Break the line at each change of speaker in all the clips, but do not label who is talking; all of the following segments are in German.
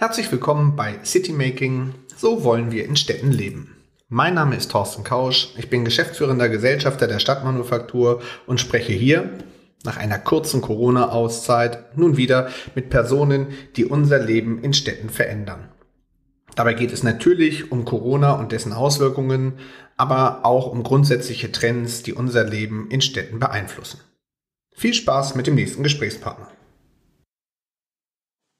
Herzlich willkommen bei Citymaking. So wollen wir in Städten leben. Mein Name ist Thorsten Kausch. Ich bin geschäftsführender Gesellschafter der Stadtmanufaktur und spreche hier nach einer kurzen Corona-Auszeit nun wieder mit Personen, die unser Leben in Städten verändern. Dabei geht es natürlich um Corona und dessen Auswirkungen, aber auch um grundsätzliche Trends, die unser Leben in Städten beeinflussen. Viel Spaß mit dem nächsten Gesprächspartner.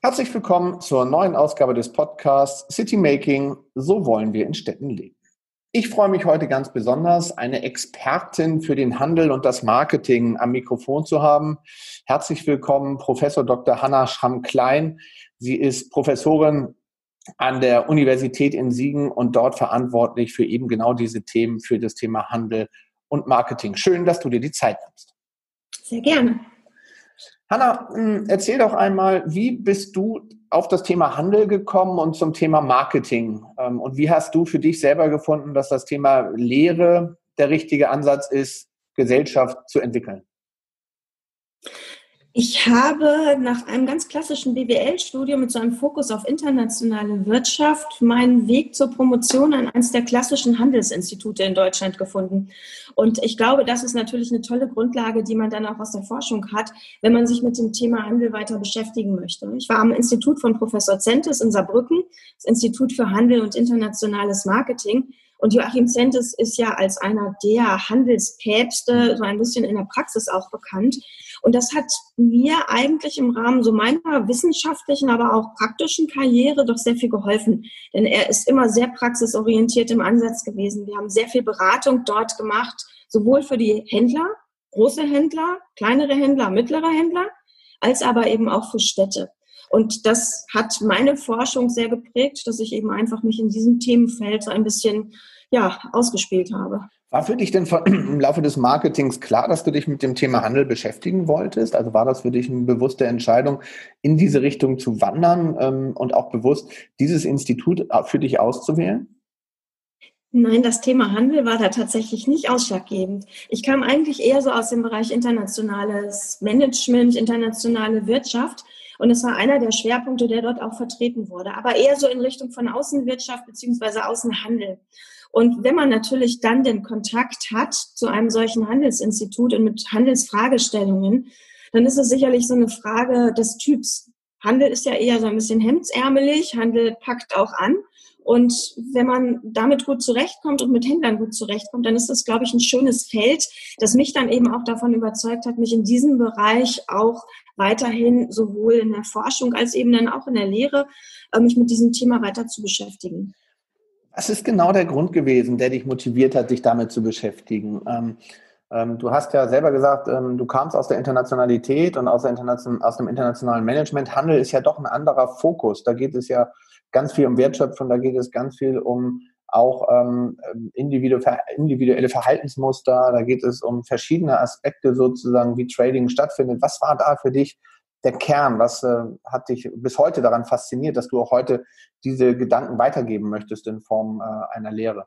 Herzlich willkommen zur neuen Ausgabe des Podcasts City Making. So wollen wir in Städten leben. Ich freue mich heute ganz besonders, eine Expertin für den Handel und das Marketing am Mikrofon zu haben. Herzlich willkommen, Professor Dr. Hanna Schramm-Klein. Sie ist Professorin an der Universität in Siegen und dort verantwortlich für eben genau diese Themen, für das Thema Handel und Marketing. Schön, dass du dir die Zeit nimmst.
Sehr gerne.
Hanna, hm, erzähl doch einmal, wie bist du auf das Thema Handel gekommen und zum Thema Marketing? Ähm, und wie hast du für dich selber gefunden, dass das Thema Lehre der richtige Ansatz ist, Gesellschaft zu entwickeln?
Ich habe nach einem ganz klassischen BWL-Studium mit so einem Fokus auf internationale Wirtschaft meinen Weg zur Promotion an eines der klassischen Handelsinstitute in Deutschland gefunden. Und ich glaube, das ist natürlich eine tolle Grundlage, die man dann auch aus der Forschung hat, wenn man sich mit dem Thema Handel weiter beschäftigen möchte. Ich war am Institut von Professor Zentes in Saarbrücken, das Institut für Handel und internationales Marketing. Und Joachim Zentes ist ja als einer der Handelspäpste so ein bisschen in der Praxis auch bekannt. Und das hat mir eigentlich im Rahmen so meiner wissenschaftlichen, aber auch praktischen Karriere doch sehr viel geholfen. Denn er ist immer sehr praxisorientiert im Ansatz gewesen. Wir haben sehr viel Beratung dort gemacht, sowohl für die Händler, große Händler, kleinere Händler, mittlere Händler, als aber eben auch für Städte. Und das hat meine Forschung sehr geprägt, dass ich eben einfach mich in diesem Themenfeld so ein bisschen ja, ausgespielt habe.
War für dich denn im Laufe des Marketings klar, dass du dich mit dem Thema Handel beschäftigen wolltest? Also war das für dich eine bewusste Entscheidung, in diese Richtung zu wandern ähm, und auch bewusst dieses Institut für dich auszuwählen?
Nein, das Thema Handel war da tatsächlich nicht ausschlaggebend. Ich kam eigentlich eher so aus dem Bereich internationales Management, internationale Wirtschaft und es war einer der Schwerpunkte, der dort auch vertreten wurde, aber eher so in Richtung von Außenwirtschaft beziehungsweise Außenhandel. Und wenn man natürlich dann den Kontakt hat zu einem solchen Handelsinstitut und mit Handelsfragestellungen, dann ist es sicherlich so eine Frage des Typs. Handel ist ja eher so ein bisschen hemdsärmelig, Handel packt auch an. Und wenn man damit gut zurechtkommt und mit Händlern gut zurechtkommt, dann ist das, glaube ich, ein schönes Feld, das mich dann eben auch davon überzeugt hat, mich in diesem Bereich auch weiterhin sowohl in der Forschung als eben dann auch in der Lehre, äh, mich mit diesem Thema weiter zu beschäftigen.
Was ist genau der Grund gewesen, der dich motiviert hat, dich damit zu beschäftigen? Ähm, ähm, du hast ja selber gesagt, ähm, du kamst aus der Internationalität und aus, der Internation aus dem internationalen Management. Handel ist ja doch ein anderer Fokus. Da geht es ja ganz viel um Wertschöpfung, da geht es ganz viel um auch ähm, individuelle Verhaltensmuster, da geht es um verschiedene Aspekte sozusagen, wie Trading stattfindet. Was war da für dich der Kern? Was äh, hat dich bis heute daran fasziniert, dass du auch heute diese Gedanken weitergeben möchtest in Form äh, einer Lehre?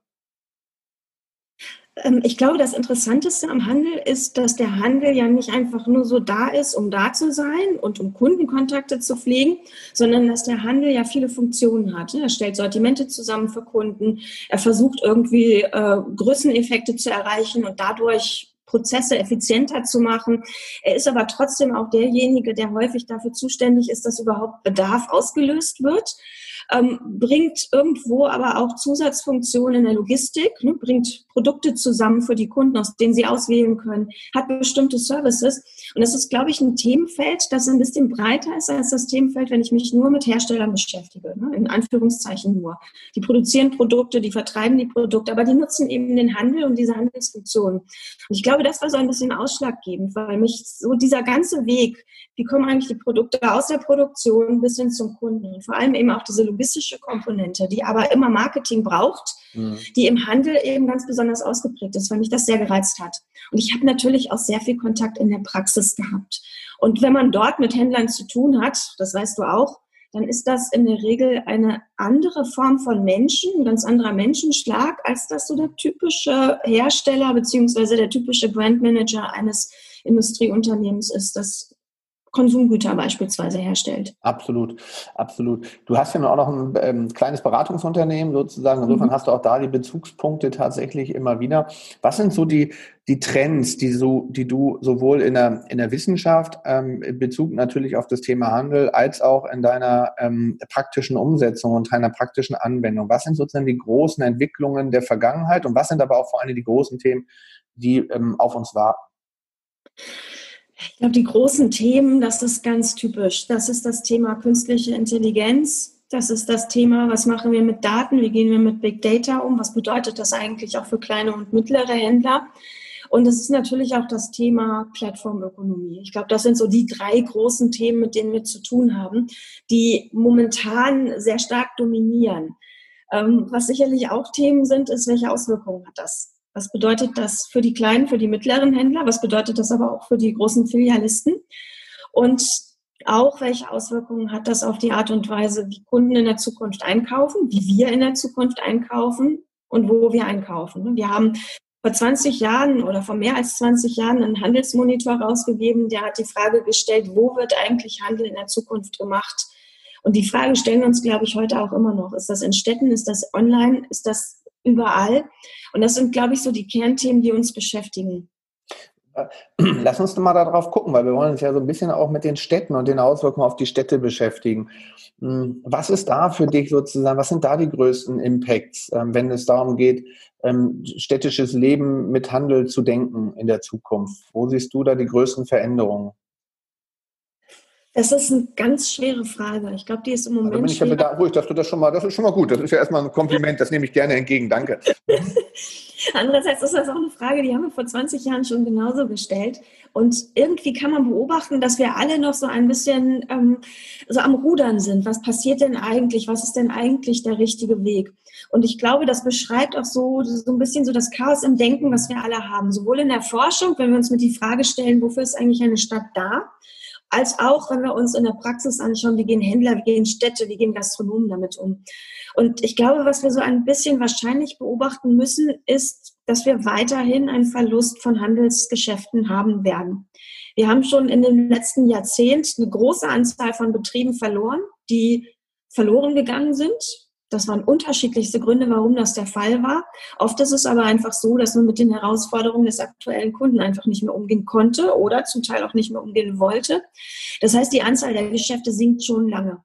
Ähm, ich glaube, das Interessanteste am Handel ist, dass der Handel ja nicht einfach nur so da ist, um da zu sein und um Kundenkontakte zu pflegen, sondern dass der Handel ja viele Funktionen hat. Er stellt Sortimente zusammen für Kunden, er versucht irgendwie äh, Größeneffekte zu erreichen und dadurch Prozesse effizienter zu machen. Er ist aber trotzdem auch derjenige, der häufig dafür zuständig ist, dass überhaupt Bedarf ausgelöst wird ähm, bringt irgendwo aber auch Zusatzfunktionen in der Logistik, ne, bringt Produkte zusammen für die Kunden, aus denen sie auswählen können, hat bestimmte Services. Und das ist, glaube ich, ein Themenfeld, das ein bisschen breiter ist als das Themenfeld, wenn ich mich nur mit Herstellern beschäftige, ne, in Anführungszeichen nur. Die produzieren Produkte, die vertreiben die Produkte, aber die nutzen eben den Handel und diese Handelsfunktionen. Und ich glaube, das war so ein bisschen ausschlaggebend, weil mich so dieser ganze Weg, wie kommen eigentlich die Produkte aus der Produktion bis hin zum Kunden und vor allem eben auch diese logistische Komponente, die aber immer Marketing braucht, mhm. die im Handel eben ganz besonders ausgeprägt ist, weil mich das sehr gereizt hat. Und ich habe natürlich auch sehr viel Kontakt in der Praxis gehabt. Und wenn man dort mit Händlern zu tun hat, das weißt du auch, dann ist das in der Regel eine andere Form von Menschen, ein ganz anderer Menschenschlag, als das so der typische Hersteller beziehungsweise der typische Brandmanager eines Industrieunternehmens ist. Das Konsumgüter beispielsweise herstellt.
Absolut, absolut. Du hast ja auch noch ein ähm, kleines Beratungsunternehmen sozusagen. Insofern mhm. hast du auch da die Bezugspunkte tatsächlich immer wieder. Was sind so die, die Trends, die, so, die du sowohl in der, in der Wissenschaft, ähm, in Bezug natürlich auf das Thema Handel, als auch in deiner ähm, praktischen Umsetzung und deiner praktischen Anwendung? Was sind sozusagen die großen Entwicklungen der Vergangenheit und was sind aber auch vor allem die großen Themen, die ähm, auf uns warten?
Ich glaube, die großen Themen, das ist ganz typisch. Das ist das Thema künstliche Intelligenz. Das ist das Thema, was machen wir mit Daten? Wie gehen wir mit Big Data um? Was bedeutet das eigentlich auch für kleine und mittlere Händler? Und es ist natürlich auch das Thema Plattformökonomie. Ich glaube, das sind so die drei großen Themen, mit denen wir zu tun haben, die momentan sehr stark dominieren. Ähm, was sicherlich auch Themen sind, ist, welche Auswirkungen hat das was bedeutet das für die kleinen, für die mittleren Händler? Was bedeutet das aber auch für die großen Filialisten? Und auch, welche Auswirkungen hat das auf die Art und Weise, wie Kunden in der Zukunft einkaufen, wie wir in der Zukunft einkaufen und wo wir einkaufen? Wir haben vor 20 Jahren oder vor mehr als 20 Jahren einen Handelsmonitor rausgegeben, der hat die Frage gestellt, wo wird eigentlich Handel in der Zukunft gemacht? Und die Frage stellen wir uns, glaube ich, heute auch immer noch. Ist das in Städten? Ist das online? Ist das überall? Und das sind, glaube ich, so die Kernthemen, die uns beschäftigen.
Lass uns mal darauf gucken, weil wir wollen uns ja so ein bisschen auch mit den Städten und den Auswirkungen auf die Städte beschäftigen. Hm, was ist da für dich sozusagen, was sind da die größten Impacts, ähm, wenn es darum geht, ähm, städtisches Leben mit Handel zu denken in der Zukunft? Wo siehst du da die größten Veränderungen?
Das ist eine ganz schwere Frage. Ich glaube, die ist im Moment. Da
bin ich ja da, ruhig, dass du das schon mal, das ist schon mal gut. Das ist ja erstmal ein Kompliment, das nehme ich gerne entgegen. Danke.
Andererseits ist das auch eine Frage, die haben wir vor 20 Jahren schon genauso gestellt. Und irgendwie kann man beobachten, dass wir alle noch so ein bisschen ähm, so am Rudern sind. Was passiert denn eigentlich? Was ist denn eigentlich der richtige Weg? Und ich glaube, das beschreibt auch so, so ein bisschen so das Chaos im Denken, was wir alle haben. Sowohl in der Forschung, wenn wir uns mit die Frage stellen, wofür ist eigentlich eine Stadt da? Als auch, wenn wir uns in der Praxis anschauen, wie gehen Händler, wie gehen Städte, wie gehen Gastronomen damit um. Und ich glaube, was wir so ein bisschen wahrscheinlich beobachten müssen, ist, dass wir weiterhin einen Verlust von Handelsgeschäften haben werden. Wir haben schon in dem letzten Jahrzehnt eine große Anzahl von Betrieben verloren, die verloren gegangen sind, das waren unterschiedlichste Gründe, warum das der Fall war. Oft ist es aber einfach so, dass man mit den Herausforderungen des aktuellen Kunden einfach nicht mehr umgehen konnte oder zum Teil auch nicht mehr umgehen wollte. Das heißt, die Anzahl der Geschäfte sinkt schon lange.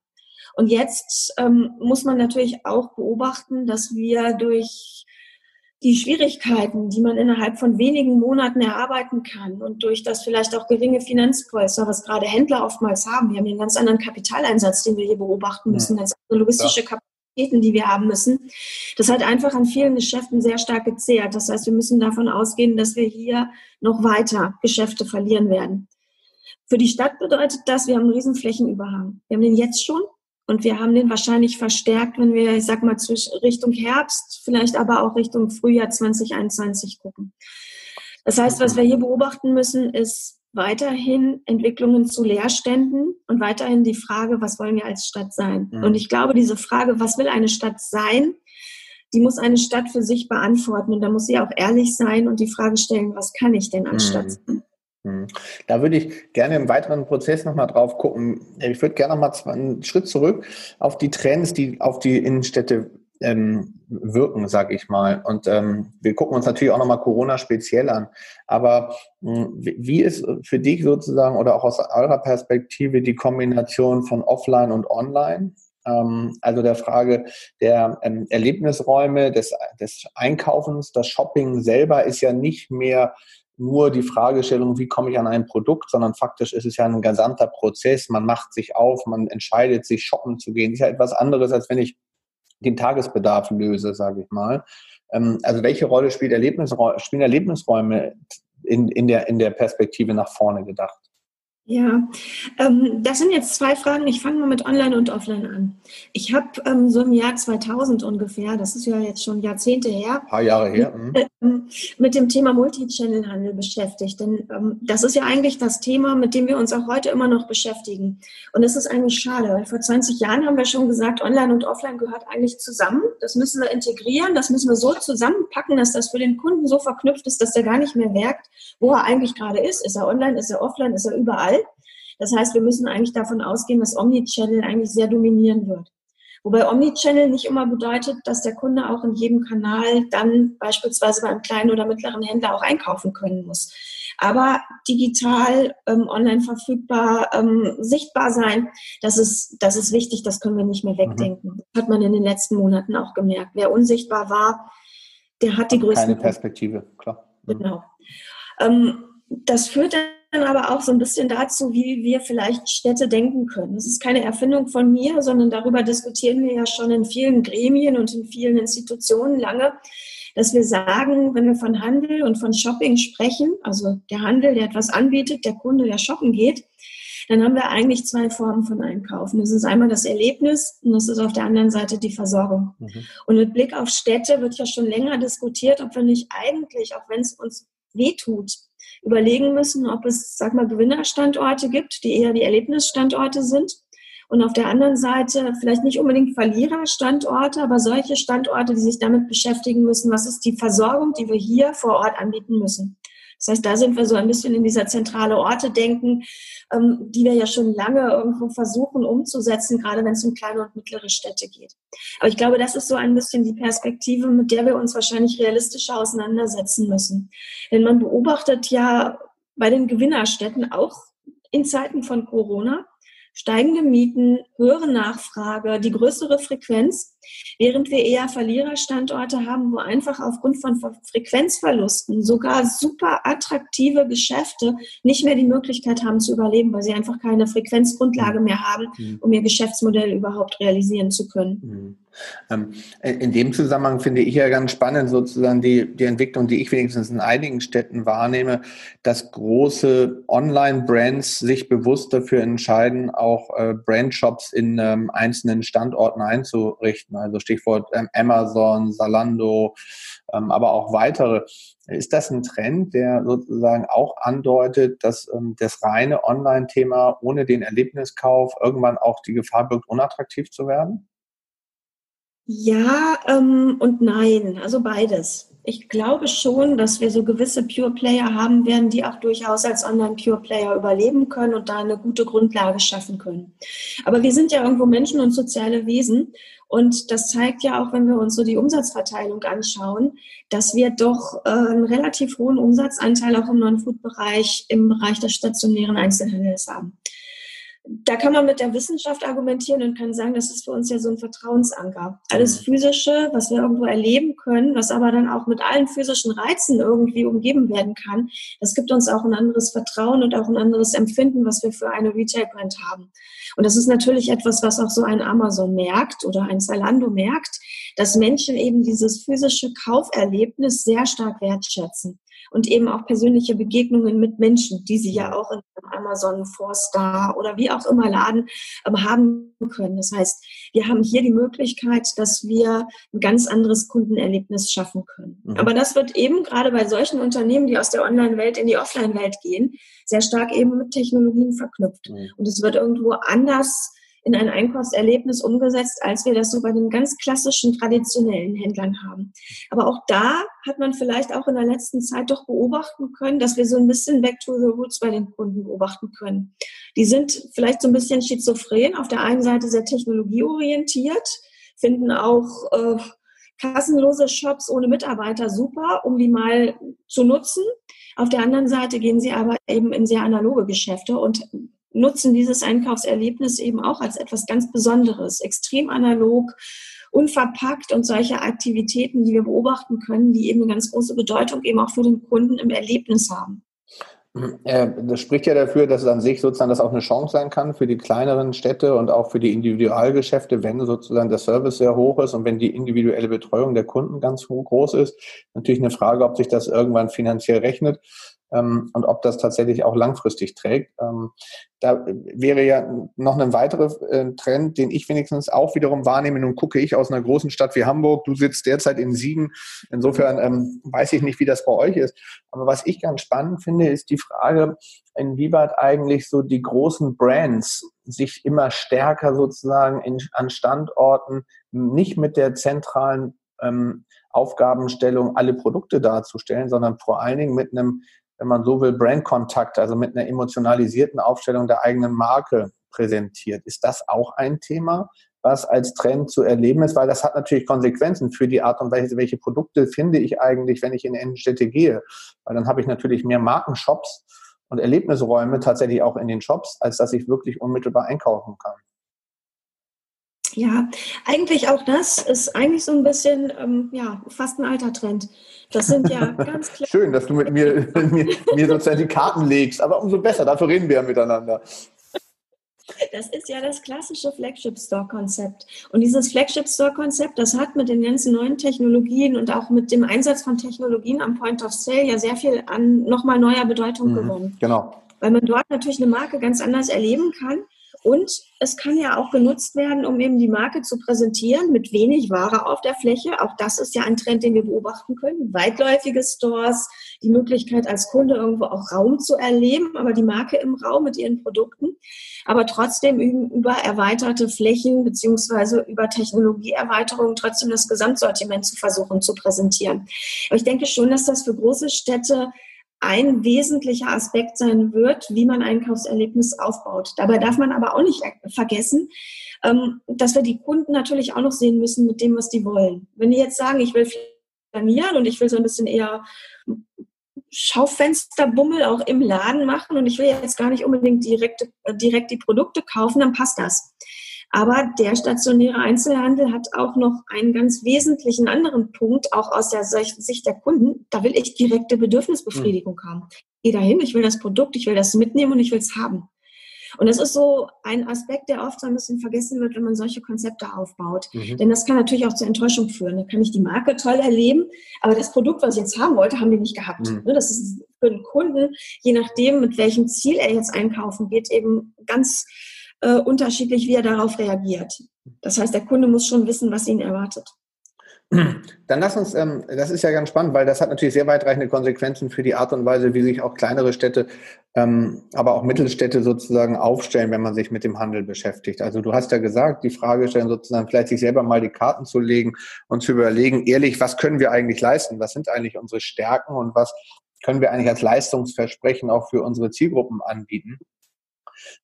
Und jetzt ähm, muss man natürlich auch beobachten, dass wir durch die Schwierigkeiten, die man innerhalb von wenigen Monaten erarbeiten kann und durch das vielleicht auch geringe Finanzpolster, was gerade Händler oftmals haben, wir haben einen ganz anderen Kapitaleinsatz, den wir hier beobachten müssen, ganz andere logistische ja. Die wir haben müssen. Das hat einfach an vielen Geschäften sehr stark gezehrt. Das heißt, wir müssen davon ausgehen, dass wir hier noch weiter Geschäfte verlieren werden. Für die Stadt bedeutet das, wir haben einen riesen Flächenüberhang. Wir haben den jetzt schon und wir haben den wahrscheinlich verstärkt, wenn wir, ich sag mal, Richtung Herbst, vielleicht aber auch Richtung Frühjahr 2021 gucken. Das heißt, was wir hier beobachten müssen, ist weiterhin Entwicklungen zu Leerständen und weiterhin die Frage, was wollen wir als Stadt sein? Mhm. Und ich glaube, diese Frage, was will eine Stadt sein, die muss eine Stadt für sich beantworten. Und da muss sie auch ehrlich sein und die Frage stellen, was kann ich denn als mhm. Stadt sein?
Mhm. Da würde ich gerne im weiteren Prozess nochmal drauf gucken. Ich würde gerne nochmal einen Schritt zurück auf die Trends, die auf die Innenstädte ähm, wirken, sage ich mal. Und ähm, wir gucken uns natürlich auch nochmal Corona speziell an. Aber mh, hm, wie ist für dich sozusagen oder auch aus eurer Perspektive die Kombination von Offline und Online? Ähm, also der Frage der ähm, Erlebnisräume, des, des Einkaufens, das Shopping selber ist ja nicht mehr nur die Fragestellung, wie komme ich an ein Produkt, sondern faktisch ist es ja ein gesamter Prozess. Man macht sich auf, man entscheidet sich, shoppen zu gehen. Ist ja etwas anderes, als wenn ich den Tagesbedarf löse, sage ich mal. Ähm, also welche Rolle spielt Erlebnisräume, spielen Erlebnisräume in, in, der, in der Perspektive nach vorne gedacht?
Ja, ähm, das sind jetzt zwei Fragen. Ich fange mal mit Online und Offline an. Ich habe ähm, so im Jahr 2000 ungefähr, das ist ja jetzt schon Jahrzehnte her,
ein paar Jahre her,
mit, ähm, mit dem Thema Multichannel-Handel beschäftigt. Denn ähm, das ist ja eigentlich das Thema, mit dem wir uns auch heute immer noch beschäftigen. Und es ist eigentlich schade, weil vor 20 Jahren haben wir schon gesagt, Online und Offline gehört eigentlich zusammen. Das müssen wir integrieren, das müssen wir so zusammenpacken, dass das für den Kunden so verknüpft ist, dass er gar nicht mehr merkt, wo er eigentlich gerade ist. Ist er online, ist er offline, ist er überall? Das heißt, wir müssen eigentlich davon ausgehen, dass Omnichannel eigentlich sehr dominieren wird. Wobei Omnichannel nicht immer bedeutet, dass der Kunde auch in jedem Kanal dann beispielsweise beim kleinen oder mittleren Händler auch einkaufen können muss. Aber digital, ähm, online verfügbar, ähm, sichtbar sein, das ist, das ist wichtig, das können wir nicht mehr mhm. wegdenken. Das hat man in den letzten Monaten auch gemerkt. Wer unsichtbar war, der hat die größte.
Keine Perspektive, klar.
Mhm. Genau. Ähm, das führt dann aber auch so ein bisschen dazu, wie wir vielleicht Städte denken können. Das ist keine Erfindung von mir, sondern darüber diskutieren wir ja schon in vielen Gremien und in vielen Institutionen lange, dass wir sagen, wenn wir von Handel und von Shopping sprechen, also der Handel, der etwas anbietet, der Kunde, der shoppen geht, dann haben wir eigentlich zwei Formen von Einkaufen. Das ist einmal das Erlebnis und das ist auf der anderen Seite die Versorgung. Mhm. Und mit Blick auf Städte wird ja schon länger diskutiert, ob wir nicht eigentlich, auch wenn es uns wehtut, überlegen müssen, ob es, sag mal, Gewinnerstandorte gibt, die eher die Erlebnisstandorte sind. Und auf der anderen Seite vielleicht nicht unbedingt Verliererstandorte, aber solche Standorte, die sich damit beschäftigen müssen, was ist die Versorgung, die wir hier vor Ort anbieten müssen. Das heißt, da sind wir so ein bisschen in dieser zentrale Orte denken, ähm, die wir ja schon lange irgendwo versuchen umzusetzen, gerade wenn es um kleine und mittlere Städte geht. Aber ich glaube, das ist so ein bisschen die Perspektive, mit der wir uns wahrscheinlich realistischer auseinandersetzen müssen. Denn man beobachtet ja bei den Gewinnerstädten auch in Zeiten von Corona, steigende Mieten, höhere Nachfrage, die größere Frequenz, während wir eher Verliererstandorte haben, wo einfach aufgrund von Frequenzverlusten sogar super attraktive Geschäfte nicht mehr die Möglichkeit haben zu überleben, weil sie einfach keine Frequenzgrundlage mehr haben, mhm. um ihr Geschäftsmodell überhaupt realisieren zu können.
Ähm, in dem Zusammenhang finde ich ja ganz spannend sozusagen die, die Entwicklung, die ich wenigstens in einigen Städten wahrnehme, dass große Online-Brands sich bewusst dafür entscheiden, auch äh, Brandshops in ähm, einzelnen Standorten einzurichten. Also Stichwort ähm, Amazon, Salando, aber auch weitere. Ist das ein Trend, der sozusagen auch andeutet, dass das reine Online-Thema ohne den Erlebniskauf irgendwann auch die Gefahr birgt, unattraktiv zu werden?
Ja ähm, und nein, also beides. Ich glaube schon, dass wir so gewisse Pure Player haben werden, die auch durchaus als Online-Pure Player überleben können und da eine gute Grundlage schaffen können. Aber wir sind ja irgendwo Menschen und soziale Wesen. Und das zeigt ja auch, wenn wir uns so die Umsatzverteilung anschauen, dass wir doch äh, einen relativ hohen Umsatzanteil auch im Non-Food-Bereich, im Bereich des stationären Einzelhandels haben da kann man mit der Wissenschaft argumentieren und kann sagen, das ist für uns ja so ein Vertrauensanker. Alles mhm. Physische, was wir irgendwo erleben können, was aber dann auch mit allen physischen Reizen irgendwie umgeben werden kann, das gibt uns auch ein anderes Vertrauen und auch ein anderes Empfinden, was wir für eine Retail-Brand haben. Und das ist natürlich etwas, was auch so ein Amazon merkt oder ein Zalando merkt, dass Menschen eben dieses physische Kauferlebnis sehr stark wertschätzen und eben auch persönliche Begegnungen mit Menschen, die sie ja auch in Amazon, Forstar oder wie auch immer Laden ähm, haben können. Das heißt, wir haben hier die Möglichkeit, dass wir ein ganz anderes Kundenerlebnis schaffen können. Mhm. Aber das wird eben gerade bei solchen Unternehmen, die aus der Online-Welt in die Offline-Welt gehen, sehr stark eben mit Technologien verknüpft. Mhm. Und es wird irgendwo anders in ein Einkaufserlebnis umgesetzt, als wir das so bei den ganz klassischen traditionellen Händlern haben. Aber auch da hat man vielleicht auch in der letzten Zeit doch beobachten können, dass wir so ein bisschen back to the roots bei den Kunden beobachten können. Die sind vielleicht so ein bisschen schizophren, auf der einen Seite sehr technologieorientiert, finden auch äh, kassenlose Shops ohne Mitarbeiter super, um die mal zu nutzen. Auf der anderen Seite gehen sie aber eben in sehr analoge Geschäfte und nutzen dieses Einkaufserlebnis eben auch als etwas ganz Besonderes, extrem analog, unverpackt und solche Aktivitäten, die wir beobachten können, die eben eine ganz große Bedeutung eben auch für den Kunden im Erlebnis haben.
Das spricht ja dafür, dass es an sich sozusagen das auch eine Chance sein kann für die kleineren Städte und auch für die Individualgeschäfte, wenn sozusagen der Service sehr hoch ist und wenn die individuelle Betreuung der Kunden ganz groß ist. Natürlich eine Frage, ob sich das irgendwann finanziell rechnet ähm, und ob das tatsächlich auch langfristig trägt. Ähm, da wäre ja noch ein weiterer äh, Trend, den ich wenigstens auch wiederum wahrnehme. Nun gucke ich aus einer großen Stadt wie Hamburg. Du sitzt derzeit in Siegen. Insofern ähm, weiß ich nicht, wie das bei euch ist. Aber was ich ganz spannend finde, ist die Frage, inwieweit eigentlich so die großen Brands sich immer stärker sozusagen in, an Standorten nicht mit der zentralen ähm, Aufgabenstellung alle Produkte darzustellen, sondern vor allen Dingen mit einem wenn man so will, Brandkontakt, also mit einer emotionalisierten Aufstellung der eigenen Marke präsentiert. Ist das auch ein Thema, was als Trend zu erleben ist? Weil das hat natürlich Konsequenzen für die Art und Weise, welche Produkte finde ich eigentlich, wenn ich in Innenstädte gehe. Weil dann habe ich natürlich mehr Markenshops und Erlebnisräume tatsächlich auch in den Shops, als dass ich wirklich unmittelbar einkaufen kann.
Ja, eigentlich auch das ist eigentlich so ein bisschen, ähm, ja, fast ein alter Trend. Das sind ja ganz
klar. Schön, dass du mit mir, mir, mir sozusagen die Karten legst, aber umso besser, dafür reden wir ja miteinander.
Das ist ja das klassische Flagship Store Konzept. Und dieses Flagship Store Konzept, das hat mit den ganzen neuen Technologien und auch mit dem Einsatz von Technologien am Point of Sale ja sehr viel an nochmal neuer Bedeutung mhm, gewonnen.
Genau.
Weil man dort natürlich eine Marke ganz anders erleben kann und es kann ja auch genutzt werden, um eben die Marke zu präsentieren mit wenig Ware auf der Fläche. Auch das ist ja ein Trend, den wir beobachten können. Weitläufige Stores, die Möglichkeit als Kunde irgendwo auch Raum zu erleben, aber die Marke im Raum mit ihren Produkten. Aber trotzdem über erweiterte Flächen beziehungsweise über Technologieerweiterungen trotzdem das Gesamtsortiment zu versuchen zu präsentieren. Aber ich denke schon, dass das für große Städte ein wesentlicher Aspekt sein wird, wie man Einkaufserlebnis aufbaut. Dabei darf man aber auch nicht vergessen, ähm, dass wir die Kunden natürlich auch noch sehen müssen mit dem, was die wollen. Wenn die jetzt sagen, ich will flanieren und ich will so ein bisschen eher Schaufensterbummel auch im Laden machen und ich will jetzt gar nicht unbedingt direkt, direkt die Produkte kaufen, dann passt das. Aber der stationäre Einzelhandel hat auch noch einen ganz wesentlichen anderen Punkt, auch aus der Sicht der Kunden. Da will ich direkte Bedürfnisbefriedigung mhm. haben. Ich gehe dahin, ich will das Produkt, ich will das mitnehmen und ich will es haben. Und das ist so ein Aspekt, der oft so ein bisschen vergessen wird, wenn man solche Konzepte aufbaut. Mhm. Denn das kann natürlich auch zur Enttäuschung führen. Da kann ich die Marke toll erleben, aber das Produkt, was ich jetzt haben wollte, haben die nicht gehabt. Mhm. Ne, das ist für den Kunden, je nachdem, mit welchem Ziel er jetzt einkaufen geht, eben ganz äh, unterschiedlich, wie er darauf reagiert. Das heißt, der Kunde muss schon wissen, was ihn erwartet.
Dann lass uns, ähm, das ist ja ganz spannend, weil das hat natürlich sehr weitreichende Konsequenzen für die Art und Weise, wie sich auch kleinere Städte, ähm, aber auch Mittelstädte sozusagen aufstellen, wenn man sich mit dem Handel beschäftigt. Also du hast ja gesagt, die Frage stellen sozusagen vielleicht sich selber mal die Karten zu legen und zu überlegen, ehrlich, was können wir eigentlich leisten? Was sind eigentlich unsere Stärken und was können wir eigentlich als Leistungsversprechen auch für unsere Zielgruppen anbieten?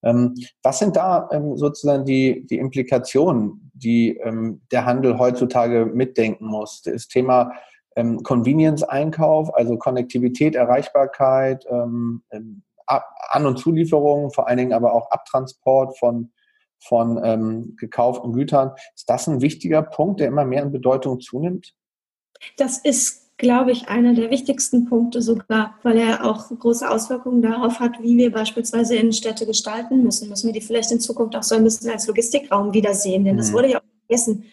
Ähm, was sind da ähm, sozusagen die, die Implikationen, die ähm, der Handel heutzutage mitdenken muss? Das Thema Convenience-Einkauf, also Konnektivität, Erreichbarkeit, An- und Zulieferung, vor allen Dingen aber auch Abtransport von, von ähm, gekauften Gütern. Ist das ein wichtiger Punkt, der immer mehr in Bedeutung zunimmt?
Das ist glaube ich, einer der wichtigsten Punkte sogar, weil er auch große Auswirkungen darauf hat, wie wir beispielsweise Innenstädte gestalten müssen. Müssen wir die vielleicht in Zukunft auch so ein bisschen als Logistikraum wiedersehen, denn mhm. das wurde ja auch vergessen.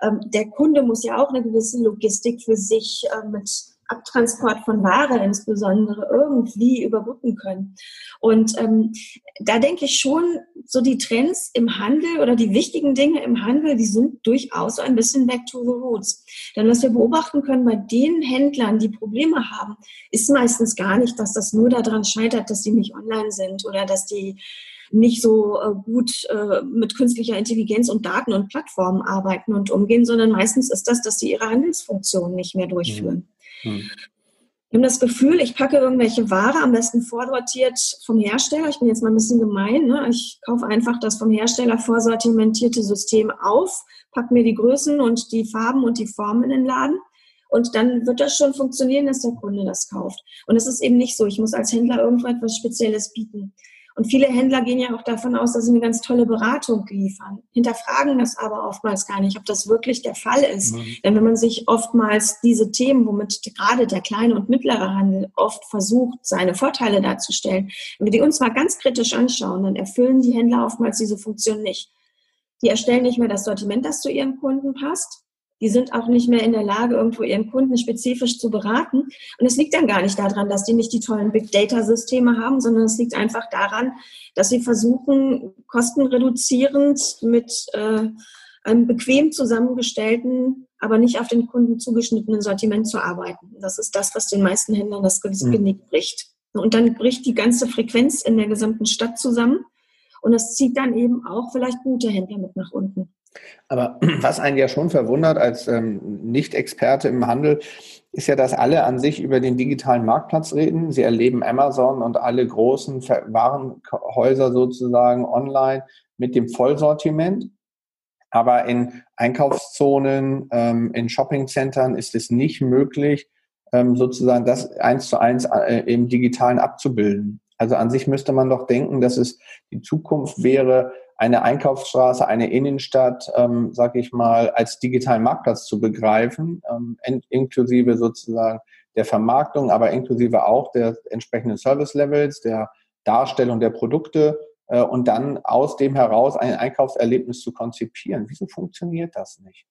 Ähm, der Kunde muss ja auch eine gewisse Logistik für sich äh, mit Abtransport von Ware insbesondere irgendwie überbrücken können. Und ähm, da denke ich schon, so die Trends im Handel oder die wichtigen Dinge im Handel, die sind durchaus ein bisschen back to the roots. Denn was wir beobachten können bei den Händlern, die Probleme haben, ist meistens gar nicht, dass das nur daran scheitert, dass sie nicht online sind oder dass die nicht so äh, gut äh, mit künstlicher Intelligenz und Daten und Plattformen arbeiten und umgehen, sondern meistens ist das, dass sie ihre Handelsfunktion nicht mehr durchführen. Hm. Ich habe das Gefühl, ich packe irgendwelche Ware, am besten vorsortiert vom Hersteller. Ich bin jetzt mal ein bisschen gemein. Ne? Ich kaufe einfach das vom Hersteller vorsortimentierte System auf, packe mir die Größen und die Farben und die Formen in den Laden. Und dann wird das schon funktionieren, dass der Kunde das kauft. Und es ist eben nicht so, ich muss als Händler irgendwo etwas Spezielles bieten. Und viele Händler gehen ja auch davon aus, dass sie eine ganz tolle Beratung liefern, hinterfragen das aber oftmals gar nicht, ob das wirklich der Fall ist. Mhm. Denn wenn man sich oftmals diese Themen, womit gerade der kleine und mittlere Handel oft versucht, seine Vorteile darzustellen, wenn wir die uns mal ganz kritisch anschauen, dann erfüllen die Händler oftmals diese Funktion nicht. Die erstellen nicht mehr das Sortiment, das zu ihren Kunden passt. Die sind auch nicht mehr in der Lage, irgendwo ihren Kunden spezifisch zu beraten. Und es liegt dann gar nicht daran, dass die nicht die tollen Big Data-Systeme haben, sondern es liegt einfach daran, dass sie versuchen, kostenreduzierend mit äh, einem bequem zusammengestellten, aber nicht auf den Kunden zugeschnittenen Sortiment zu arbeiten. Das ist das, was den meisten Händlern das mhm. Genick bricht. Und dann bricht die ganze Frequenz in der gesamten Stadt zusammen. Und das zieht dann eben auch vielleicht gute Händler mit nach unten.
Aber was einen ja schon verwundert als ähm, Nicht-Experte im Handel, ist ja, dass alle an sich über den digitalen Marktplatz reden. Sie erleben Amazon und alle großen Warenhäuser sozusagen online mit dem Vollsortiment. Aber in Einkaufszonen, ähm, in Shoppingcentern ist es nicht möglich, ähm, sozusagen das eins zu eins äh, im Digitalen abzubilden. Also an sich müsste man doch denken, dass es die Zukunft wäre, eine Einkaufsstraße, eine Innenstadt, ähm, sag ich mal, als digitalen Marktplatz zu begreifen, ähm, inklusive sozusagen der Vermarktung, aber inklusive auch der entsprechenden Service-Levels, der Darstellung der Produkte äh, und dann aus dem heraus ein Einkaufserlebnis zu konzipieren. Wieso funktioniert das nicht?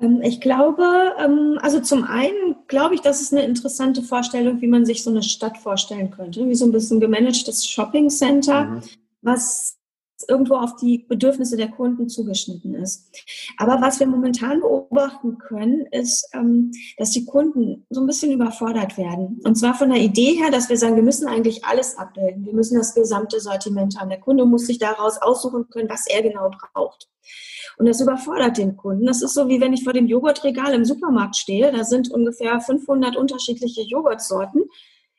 Ähm, ich glaube, ähm, also zum einen glaube ich, das ist eine interessante Vorstellung, wie man sich so eine Stadt vorstellen könnte, wie so ein bisschen gemanagtes Shopping Center, mhm. was irgendwo auf die Bedürfnisse der Kunden zugeschnitten ist. Aber was wir momentan beobachten können, ist, ähm, dass die Kunden so ein bisschen überfordert werden. Und zwar von der Idee her, dass wir sagen, wir müssen eigentlich alles abbilden. Wir müssen das gesamte Sortiment haben. Der Kunde muss sich daraus aussuchen können, was er genau braucht. Und das überfordert den Kunden. Das ist so, wie wenn ich vor dem Joghurtregal im Supermarkt stehe. Da sind ungefähr 500 unterschiedliche Joghurtsorten.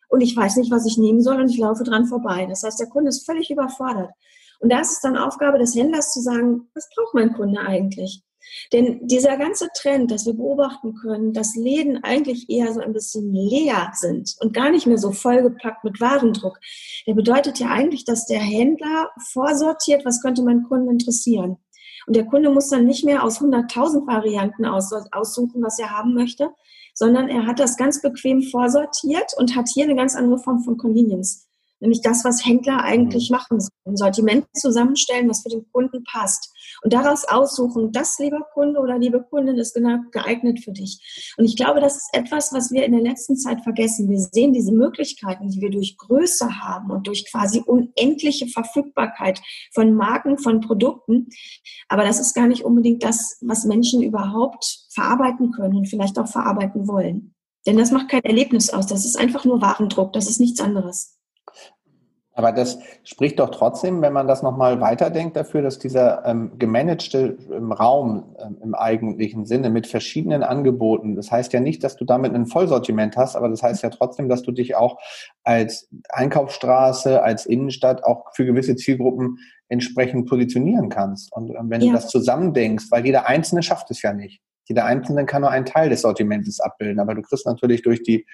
Und ich weiß nicht, was ich nehmen soll und ich laufe dran vorbei. Das heißt, der Kunde ist völlig überfordert. Und da ist es dann Aufgabe des Händlers zu sagen, was braucht mein Kunde eigentlich? Denn dieser ganze Trend, dass wir beobachten können, dass Läden eigentlich eher so ein bisschen leer sind und gar nicht mehr so vollgepackt mit Warendruck, der bedeutet ja eigentlich, dass der Händler vorsortiert, was könnte mein Kunden interessieren. Und der Kunde muss dann nicht mehr aus 100.000 Varianten aussuchen, was er haben möchte, sondern er hat das ganz bequem vorsortiert und hat hier eine ganz andere Form von Convenience nämlich das, was Händler eigentlich mhm. machen, ein Sortiment zusammenstellen, was für den Kunden passt und daraus aussuchen, das, lieber Kunde oder liebe Kundin, ist genau geeignet für dich. Und ich glaube, das ist etwas, was wir in der letzten Zeit vergessen. Wir sehen diese Möglichkeiten, die wir durch Größe haben und durch quasi unendliche Verfügbarkeit von Marken, von Produkten. Aber das ist gar nicht unbedingt das, was Menschen überhaupt verarbeiten können und vielleicht auch verarbeiten wollen. Denn das macht kein Erlebnis aus. Das ist einfach nur Warendruck. Das ist nichts anderes.
Aber das spricht doch trotzdem, wenn man das nochmal weiterdenkt, dafür, dass dieser ähm, gemanagte ähm, Raum ähm, im eigentlichen Sinne mit verschiedenen Angeboten, das heißt ja nicht, dass du damit ein Vollsortiment hast, aber das heißt ja trotzdem, dass du dich auch als Einkaufsstraße, als Innenstadt auch für gewisse Zielgruppen entsprechend positionieren kannst. Und ähm, wenn ja. du das zusammendenkst, weil jeder Einzelne schafft es ja nicht. Jeder Einzelne kann nur einen Teil des Sortiments abbilden, aber du kriegst natürlich durch die,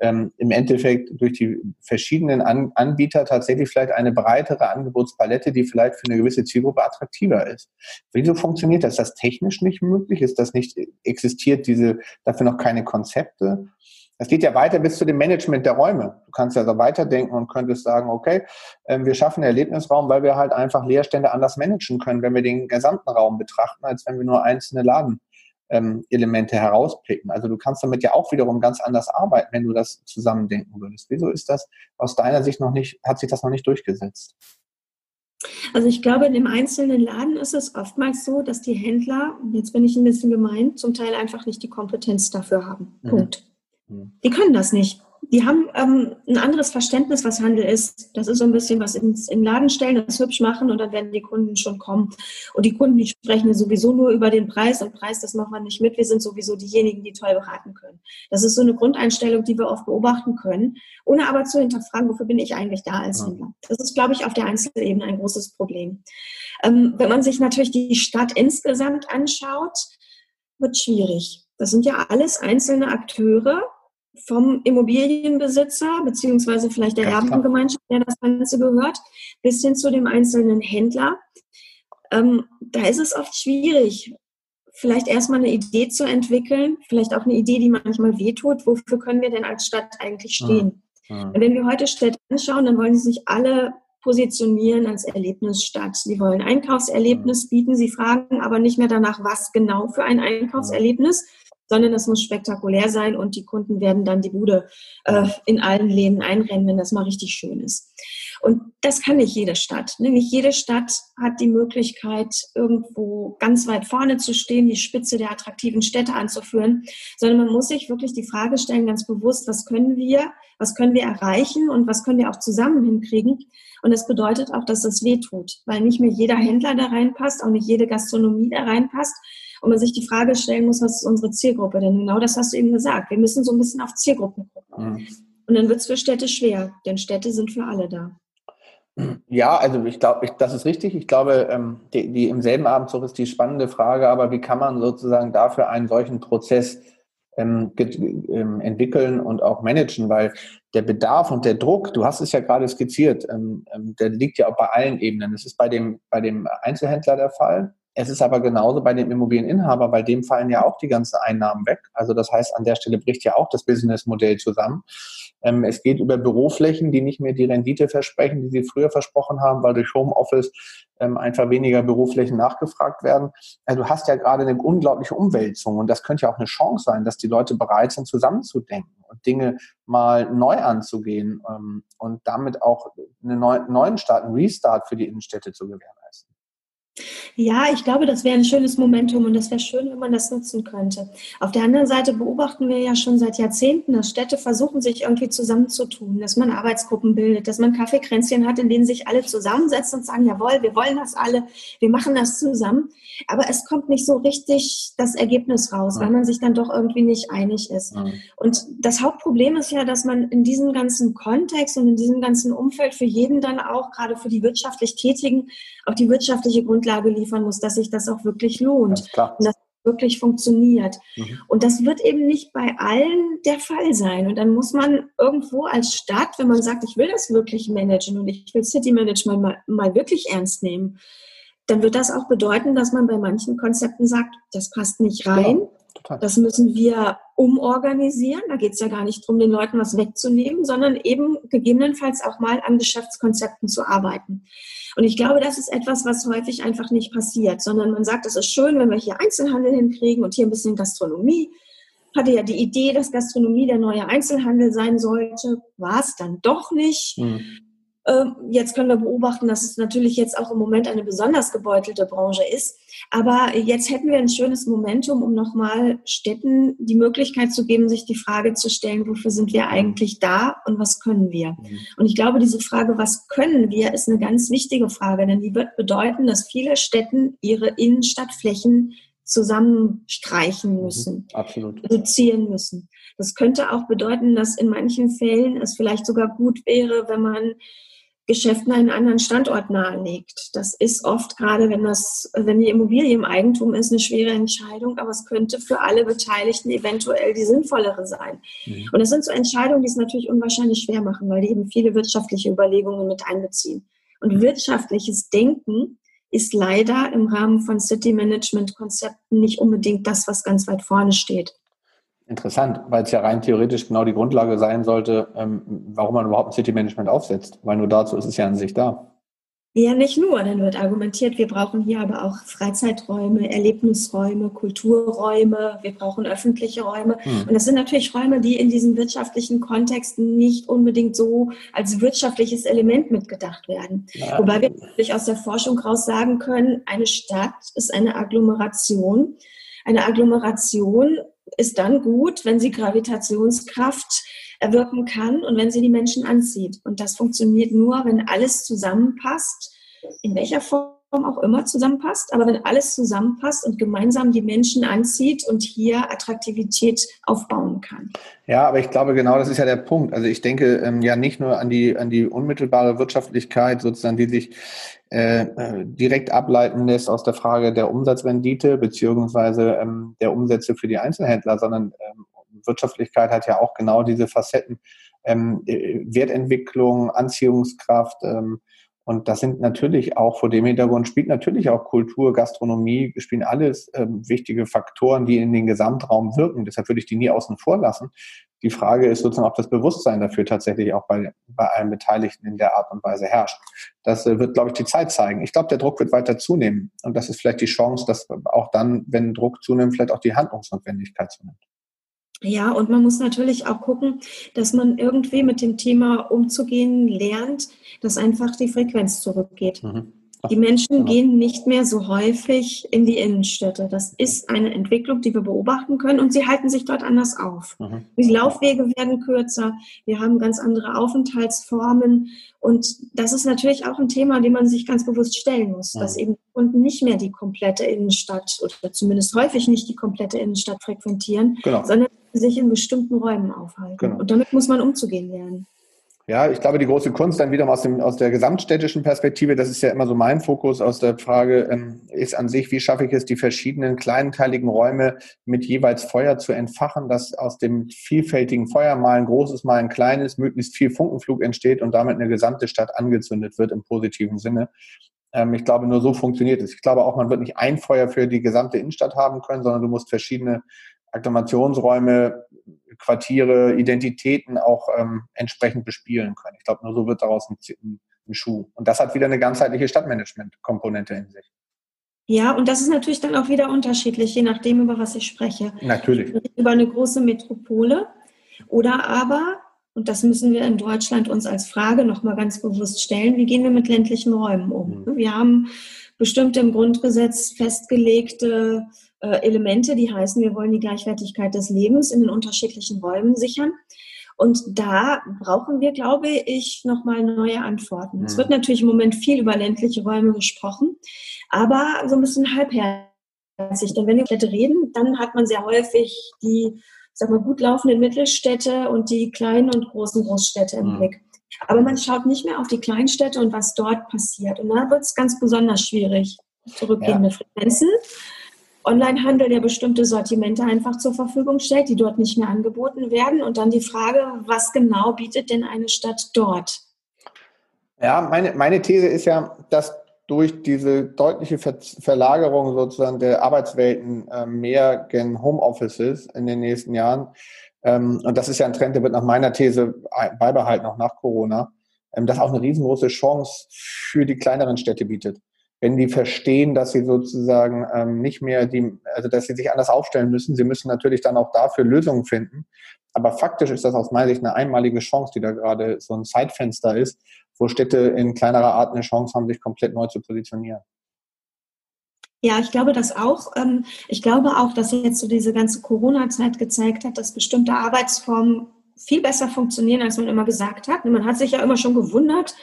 ähm, im Endeffekt durch die verschiedenen An Anbieter tatsächlich vielleicht eine breitere Angebotspalette, die vielleicht für eine gewisse Zielgruppe attraktiver ist. Wieso funktioniert das? Ist das technisch nicht möglich? Ist das nicht, existiert diese, dafür noch keine Konzepte? Es geht ja weiter bis zu dem Management der Räume. Du kannst ja so weiterdenken und könntest sagen, okay, ähm, wir schaffen einen Erlebnisraum, weil wir halt einfach Leerstände anders managen können, wenn wir den gesamten Raum betrachten, als wenn wir nur einzelne Laden ähm, Elemente herauspicken. Also du kannst damit ja auch wiederum ganz anders arbeiten, wenn du das zusammendenken würdest. Wieso ist das aus deiner Sicht noch nicht, hat sich das noch nicht durchgesetzt?
Also ich glaube, in dem einzelnen Laden ist es oftmals so, dass die Händler, jetzt bin ich ein bisschen gemeint, zum Teil einfach nicht die Kompetenz dafür haben. Mhm. Punkt. Mhm. Die können das nicht die haben ähm, ein anderes Verständnis, was Handel ist. Das ist so ein bisschen was ins, in den Laden stellen, das hübsch machen und dann werden die Kunden schon kommen. Und die Kunden, die sprechen sowieso nur über den Preis und Preis, das machen wir nicht mit. Wir sind sowieso diejenigen, die toll beraten können. Das ist so eine Grundeinstellung, die wir oft beobachten können, ohne aber zu hinterfragen, wofür bin ich eigentlich da als Händler. Das ist, glaube ich, auf der Einzelebene ein großes Problem. Ähm, wenn man sich natürlich die Stadt insgesamt anschaut, wird schwierig. Das sind ja alles einzelne Akteure, vom Immobilienbesitzer beziehungsweise vielleicht der Erbengemeinschaft, der das Ganze gehört, bis hin zu dem einzelnen Händler. Ähm, da ist es oft schwierig, vielleicht erstmal eine Idee zu entwickeln, vielleicht auch eine Idee, die manchmal wehtut. Wofür können wir denn als Stadt eigentlich mhm. stehen? Mhm. Wenn wir heute Städte anschauen, dann wollen sie sich alle positionieren als Erlebnisstadt. Sie wollen Einkaufserlebnis mhm. bieten, sie fragen aber nicht mehr danach, was genau für ein Einkaufserlebnis, sondern es muss spektakulär sein und die Kunden werden dann die Bude äh, in allen Läden einrennen, wenn das mal richtig schön ist. Und das kann nicht jede Stadt. Ne? Nicht jede Stadt hat die Möglichkeit, irgendwo ganz weit vorne zu stehen, die Spitze der attraktiven Städte anzuführen, sondern man muss sich wirklich die Frage stellen, ganz bewusst, was können wir, was können wir erreichen und was können wir auch zusammen hinkriegen. Und das bedeutet auch, dass es weh tut, weil nicht mehr jeder Händler da reinpasst, auch nicht jede Gastronomie da reinpasst. Und man sich die Frage stellen muss, was ist unsere Zielgruppe? Denn genau das hast du eben gesagt. Wir müssen so ein bisschen auf Zielgruppen gucken. Mhm. Und dann wird es für Städte schwer, denn Städte sind für alle da.
Ja, also ich glaube, das ist richtig. Ich glaube, ähm, die, die, im selben Abendzug ist die spannende Frage, aber wie kann man sozusagen dafür einen solchen Prozess ähm, ähm, entwickeln und auch managen, weil der Bedarf und der Druck, du hast es ja gerade skizziert, ähm, ähm, der liegt ja auch bei allen Ebenen. Es ist bei dem, bei dem Einzelhändler der Fall. Es ist aber genauso bei dem Immobilieninhaber, bei dem fallen ja auch die ganzen Einnahmen weg. Also das heißt, an der Stelle bricht ja auch das Businessmodell zusammen. Ähm, es geht über Büroflächen, die nicht mehr die Rendite versprechen, die sie früher versprochen haben, weil durch Homeoffice ähm, einfach weniger Büroflächen nachgefragt werden. Also du hast ja gerade eine unglaubliche Umwälzung und das könnte ja auch eine Chance sein, dass die Leute bereit sind, zusammenzudenken und Dinge mal neu anzugehen ähm, und damit auch einen neuen Start, einen Restart für die Innenstädte zu gewährleisten.
Ja, ich glaube, das wäre ein schönes Momentum und das wäre schön, wenn man das nutzen könnte. Auf der anderen Seite beobachten wir ja schon seit Jahrzehnten, dass Städte versuchen, sich irgendwie zusammenzutun, dass man Arbeitsgruppen bildet, dass man Kaffeekränzchen hat, in denen sich alle zusammensetzen und sagen, jawohl, wir wollen das alle, wir machen das zusammen. Aber es kommt nicht so richtig das Ergebnis raus, weil man sich dann doch irgendwie nicht einig ist. Und das Hauptproblem ist ja, dass man in diesem ganzen Kontext und in diesem ganzen Umfeld für jeden dann auch, gerade für die wirtschaftlich Tätigen, auch die wirtschaftliche Grundlage liefern muss, dass sich das auch wirklich lohnt und dass wirklich funktioniert. Mhm. Und das wird eben nicht bei allen der Fall sein. Und dann muss man irgendwo als Stadt, wenn man sagt, ich will das wirklich managen und ich will City Management mal, mal wirklich ernst nehmen, dann wird das auch bedeuten, dass man bei manchen Konzepten sagt, das passt nicht rein. Ja, das müssen wir umorganisieren. Da geht es ja gar nicht darum, den Leuten was wegzunehmen, sondern eben gegebenenfalls auch mal an Geschäftskonzepten zu arbeiten. Und ich glaube, das ist etwas, was häufig einfach nicht passiert, sondern man sagt, es ist schön, wenn wir hier Einzelhandel hinkriegen und hier ein bisschen Gastronomie. Hatte ja die Idee, dass Gastronomie der neue Einzelhandel sein sollte. War es dann doch nicht. Mhm. Ähm, jetzt können wir beobachten, dass es natürlich jetzt auch im Moment eine besonders gebeutelte Branche ist. Aber jetzt hätten wir ein schönes Momentum, um nochmal Städten die Möglichkeit zu geben, sich die Frage zu stellen, wofür sind wir eigentlich da und was können wir? Mhm. Und ich glaube, diese Frage, was können wir, ist eine ganz wichtige Frage, denn die wird bedeuten, dass viele Städten ihre Innenstadtflächen zusammenstreichen mhm. müssen,
Absolut.
reduzieren müssen. Das könnte auch bedeuten, dass in manchen Fällen es vielleicht sogar gut wäre, wenn man Geschäften einen anderen Standort nahelegt. Das ist oft gerade, wenn das, wenn die Immobilie im Eigentum ist, eine schwere Entscheidung, aber es könnte für alle Beteiligten eventuell die sinnvollere sein. Mhm. Und das sind so Entscheidungen, die es natürlich unwahrscheinlich schwer machen, weil die eben viele wirtschaftliche Überlegungen mit einbeziehen. Und wirtschaftliches Denken ist leider im Rahmen von City Management Konzepten nicht unbedingt das, was ganz weit vorne steht.
Interessant, weil es ja rein theoretisch genau die Grundlage sein sollte, ähm, warum man überhaupt ein City Management aufsetzt, weil nur dazu ist es ja an sich da.
Ja, nicht nur. Dann wird argumentiert, wir brauchen hier aber auch Freizeiträume, Erlebnisräume, Kulturräume, wir brauchen öffentliche Räume. Hm. Und das sind natürlich Räume, die in diesen wirtschaftlichen Kontexten nicht unbedingt so als wirtschaftliches Element mitgedacht werden. Ja. Wobei wir natürlich aus der Forschung raus sagen können, eine Stadt ist eine Agglomeration. Eine Agglomeration ist dann gut, wenn sie Gravitationskraft erwirken kann und wenn sie die Menschen anzieht. Und das funktioniert nur, wenn alles zusammenpasst, in welcher Form auch immer zusammenpasst, aber wenn alles zusammenpasst und gemeinsam die Menschen anzieht und hier Attraktivität aufbauen kann.
Ja, aber ich glaube, genau das ist ja der Punkt. Also ich denke ähm, ja nicht nur an die, an die unmittelbare Wirtschaftlichkeit, sozusagen, die sich äh, äh, direkt ableiten lässt aus der Frage der Umsatzrendite beziehungsweise ähm, der Umsätze für die Einzelhändler, sondern ähm, Wirtschaftlichkeit hat ja auch genau diese Facetten ähm, äh, Wertentwicklung, Anziehungskraft, ähm, und das sind natürlich auch vor dem Hintergrund spielt natürlich auch Kultur, Gastronomie, spielen alles ähm, wichtige Faktoren, die in den Gesamtraum wirken. Deshalb würde ich die nie außen vor lassen. Die Frage ist sozusagen, ob das Bewusstsein dafür tatsächlich auch bei, bei allen Beteiligten in der Art und Weise herrscht. Das äh, wird, glaube ich, die Zeit zeigen. Ich glaube, der Druck wird weiter zunehmen. Und das ist vielleicht die Chance, dass auch dann, wenn Druck zunimmt, vielleicht auch die Handlungsnotwendigkeit zunimmt.
Ja, und man muss natürlich auch gucken, dass man irgendwie mit dem Thema umzugehen lernt, dass einfach die Frequenz zurückgeht. Mhm. Die Menschen gehen nicht mehr so häufig in die Innenstädte. Das ist eine Entwicklung, die wir beobachten können und sie halten sich dort anders auf. Mhm. Die Laufwege werden kürzer, wir haben ganz andere Aufenthaltsformen und das ist natürlich auch ein Thema, dem man sich ganz bewusst stellen muss, mhm. dass eben Kunden nicht mehr die komplette Innenstadt oder zumindest häufig nicht die komplette Innenstadt frequentieren, genau. sondern sich in bestimmten Räumen aufhalten. Genau. Und damit muss man umzugehen lernen.
Ja, ich glaube, die große Kunst dann wiederum aus, dem, aus der gesamtstädtischen Perspektive, das ist ja immer so mein Fokus aus der Frage, ähm, ist an sich, wie schaffe ich es, die verschiedenen kleinteiligen Räume mit jeweils Feuer zu entfachen, dass aus dem vielfältigen Feuer mal ein großes, mal ein kleines, möglichst viel Funkenflug entsteht und damit eine gesamte Stadt angezündet wird im positiven Sinne. Ähm, ich glaube, nur so funktioniert es. Ich glaube auch, man wird nicht ein Feuer für die gesamte Innenstadt haben können, sondern du musst verschiedene Akklamationsräume, Quartiere, Identitäten auch ähm, entsprechend bespielen können. Ich glaube, nur so wird daraus ein, ein Schuh. Und das hat wieder eine ganzheitliche Stadtmanagement-Komponente in sich.
Ja, und das ist natürlich dann auch wieder unterschiedlich, je nachdem, über was ich spreche.
Natürlich.
Über eine große Metropole oder aber, und das müssen wir in Deutschland uns als Frage nochmal ganz bewusst stellen, wie gehen wir mit ländlichen Räumen um? Mhm. Wir haben bestimmte im Grundgesetz festgelegte äh, Elemente, die heißen, wir wollen die Gleichwertigkeit des Lebens in den unterschiedlichen Räumen sichern. Und da brauchen wir, glaube ich, nochmal neue Antworten. Mhm. Es wird natürlich im Moment viel über ländliche Räume gesprochen, aber so ein bisschen halbherzig. Denn wenn wir Städte reden, dann hat man sehr häufig die, sag mal, gut laufenden Mittelstädte und die kleinen und großen Großstädte im mhm. Blick. Aber man schaut nicht mehr auf die Kleinstädte und was dort passiert. Und da wird es ganz besonders schwierig. Zurückgehende ja. Frequenzen. Onlinehandel, der bestimmte Sortimente einfach zur Verfügung stellt, die dort nicht mehr angeboten werden. Und dann die Frage, was genau bietet denn eine Stadt dort?
Ja, meine, meine These ist ja, dass durch diese deutliche Ver Verlagerung sozusagen der Arbeitswelten äh, mehr gen Homeoffices in den nächsten Jahren, und das ist ja ein Trend, der wird nach meiner These beibehalten, auch nach Corona, ähm, das auch eine riesengroße Chance für die kleineren Städte bietet wenn die verstehen, dass sie sozusagen ähm, nicht mehr die, also dass sie sich anders aufstellen müssen. Sie müssen natürlich dann auch dafür Lösungen finden. Aber faktisch ist das aus meiner Sicht eine einmalige Chance, die da gerade so ein Zeitfenster ist, wo Städte in kleinerer Art eine Chance haben, sich komplett neu zu positionieren.
Ja, ich glaube das auch. Ähm, ich glaube auch, dass jetzt so diese ganze Corona-Zeit gezeigt hat, dass bestimmte Arbeitsformen viel besser funktionieren, als man immer gesagt hat. Man hat sich ja immer schon gewundert,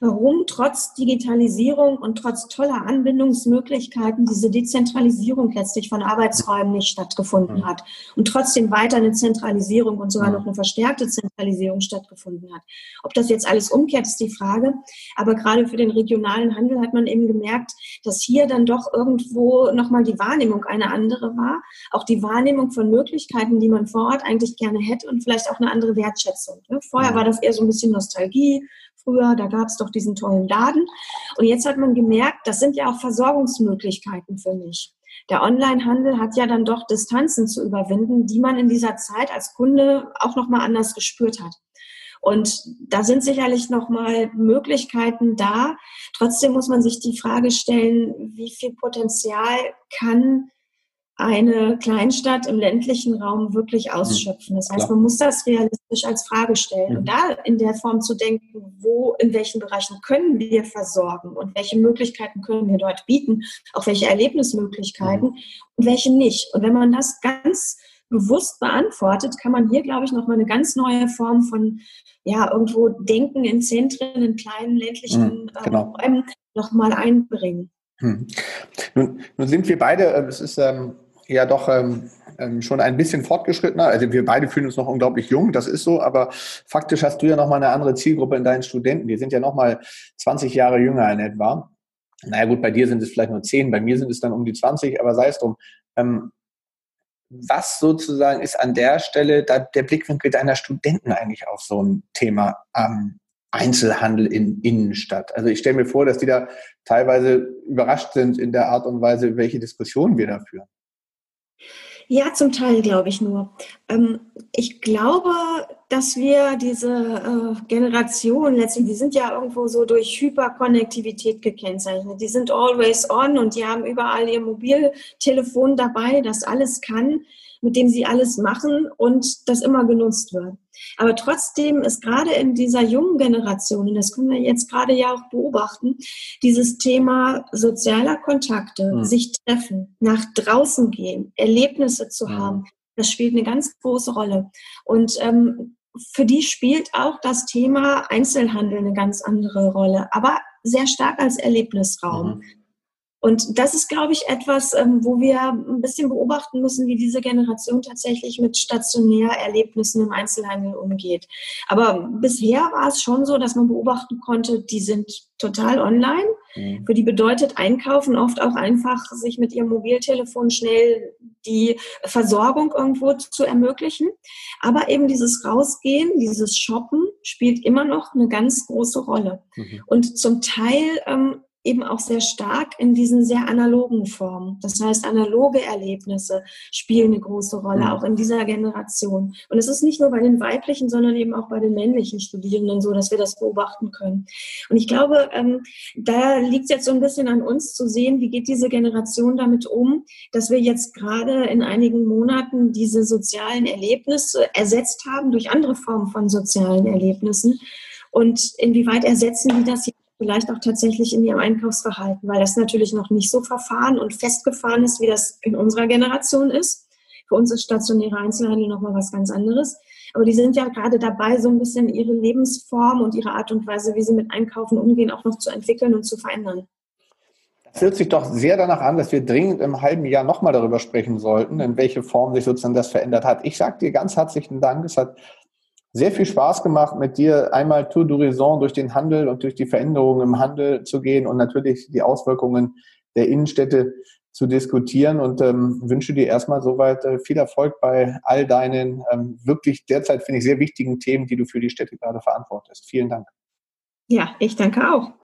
warum trotz Digitalisierung und trotz toller Anbindungsmöglichkeiten diese Dezentralisierung letztlich von Arbeitsräumen nicht stattgefunden mhm. hat und trotzdem weiter eine Zentralisierung und sogar mhm. noch eine verstärkte Zentralisierung stattgefunden hat. Ob das jetzt alles umkehrt, ist die Frage. Aber gerade für den regionalen Handel hat man eben gemerkt, dass hier dann doch irgendwo nochmal die Wahrnehmung eine andere war. Auch die Wahrnehmung von Möglichkeiten, die man vor Ort eigentlich gerne hätte und vielleicht auch eine andere Wertschätzung. Ne? Vorher mhm. war das eher so ein bisschen Nostalgie, früher, da gab es doch diesen tollen Laden. Und jetzt hat man gemerkt, das sind ja auch Versorgungsmöglichkeiten für mich. Der Onlinehandel hat ja dann doch Distanzen zu überwinden, die man in dieser Zeit als Kunde auch nochmal anders gespürt hat. Und da sind sicherlich nochmal Möglichkeiten da. Trotzdem muss man sich die Frage stellen, wie viel Potenzial kann eine Kleinstadt im ländlichen Raum wirklich mhm. ausschöpfen. Das heißt, man muss das realistisch als Frage stellen. Und mhm. da in der Form zu denken, wo, in welchen Bereichen können wir versorgen und welche Möglichkeiten können wir dort bieten, auch welche Erlebnismöglichkeiten mhm. und welche nicht. Und wenn man das ganz bewusst beantwortet, kann man hier, glaube ich, nochmal eine ganz neue Form von, ja, irgendwo Denken in Zentren, in kleinen ländlichen mhm, genau. Räumen nochmal einbringen.
Hm. Nun, nun, sind wir beide, äh, es ist ähm, ja doch ähm, ähm, schon ein bisschen fortgeschrittener. Also wir beide fühlen uns noch unglaublich jung, das ist so, aber faktisch hast du ja nochmal eine andere Zielgruppe in deinen Studenten. Die sind ja nochmal 20 Jahre jünger in etwa. Naja gut, bei dir sind es vielleicht nur 10, bei mir sind es dann um die 20, aber sei es drum. Ähm, was sozusagen ist an der Stelle der Blickwinkel deiner Studenten eigentlich auf so ein Thema ähm, Einzelhandel in Innenstadt? Also ich stelle mir vor, dass die da teilweise überrascht sind in der Art und Weise, welche Diskussionen wir da führen.
Ja, zum Teil glaube ich nur. Ähm, ich glaube, dass wir diese äh, Generation letztlich, die sind ja irgendwo so durch Hyperkonnektivität gekennzeichnet. Die sind always on und die haben überall ihr Mobiltelefon dabei, das alles kann. Mit dem sie alles machen und das immer genutzt wird. Aber trotzdem ist gerade in dieser jungen Generation, und das können wir jetzt gerade ja auch beobachten, dieses Thema sozialer Kontakte, mhm. sich treffen, nach draußen gehen, Erlebnisse zu mhm. haben, das spielt eine ganz große Rolle. Und ähm, für die spielt auch das Thema Einzelhandel eine ganz andere Rolle, aber sehr stark als Erlebnisraum. Mhm. Und das ist, glaube ich, etwas, ähm, wo wir ein bisschen beobachten müssen, wie diese Generation tatsächlich mit Stationärerlebnissen im Einzelhandel umgeht. Aber bisher war es schon so, dass man beobachten konnte, die sind total online. Mhm. Für die bedeutet Einkaufen oft auch einfach, sich mit ihrem Mobiltelefon schnell die Versorgung irgendwo zu ermöglichen. Aber eben dieses Rausgehen, dieses Shoppen spielt immer noch eine ganz große Rolle. Mhm. Und zum Teil ähm, eben auch sehr stark in diesen sehr analogen Formen. Das heißt, analoge Erlebnisse spielen eine große Rolle, mhm. auch in dieser Generation. Und es ist nicht nur bei den weiblichen, sondern eben auch bei den männlichen Studierenden so, dass wir das beobachten können. Und ich glaube, ähm, da liegt es jetzt so ein bisschen an uns zu sehen, wie geht diese Generation damit um, dass wir jetzt gerade in einigen Monaten diese sozialen Erlebnisse ersetzt haben durch andere Formen von sozialen Erlebnissen. Und inwieweit ersetzen die das vielleicht auch tatsächlich in ihrem Einkaufsverhalten, weil das natürlich noch nicht so verfahren und festgefahren ist, wie das in unserer Generation ist. Für uns ist stationärer Einzelhandel nochmal was ganz anderes. Aber die sind ja gerade dabei, so ein bisschen ihre Lebensform und ihre Art und Weise, wie sie mit Einkaufen umgehen, auch noch zu entwickeln und zu verändern.
Das hört sich doch sehr danach an, dass wir dringend im halben Jahr nochmal darüber sprechen sollten, in welche Form sich sozusagen das verändert hat. Ich sage dir ganz herzlichen Dank. Es hat sehr viel Spaß gemacht, mit dir einmal Tour d'Horizon durch den Handel und durch die Veränderungen im Handel zu gehen und natürlich die Auswirkungen der Innenstädte zu diskutieren und ähm, wünsche dir erstmal soweit äh, viel Erfolg bei all deinen ähm, wirklich derzeit, finde ich, sehr wichtigen Themen, die du für die Städte gerade verantwortest. Vielen Dank.
Ja, ich danke auch.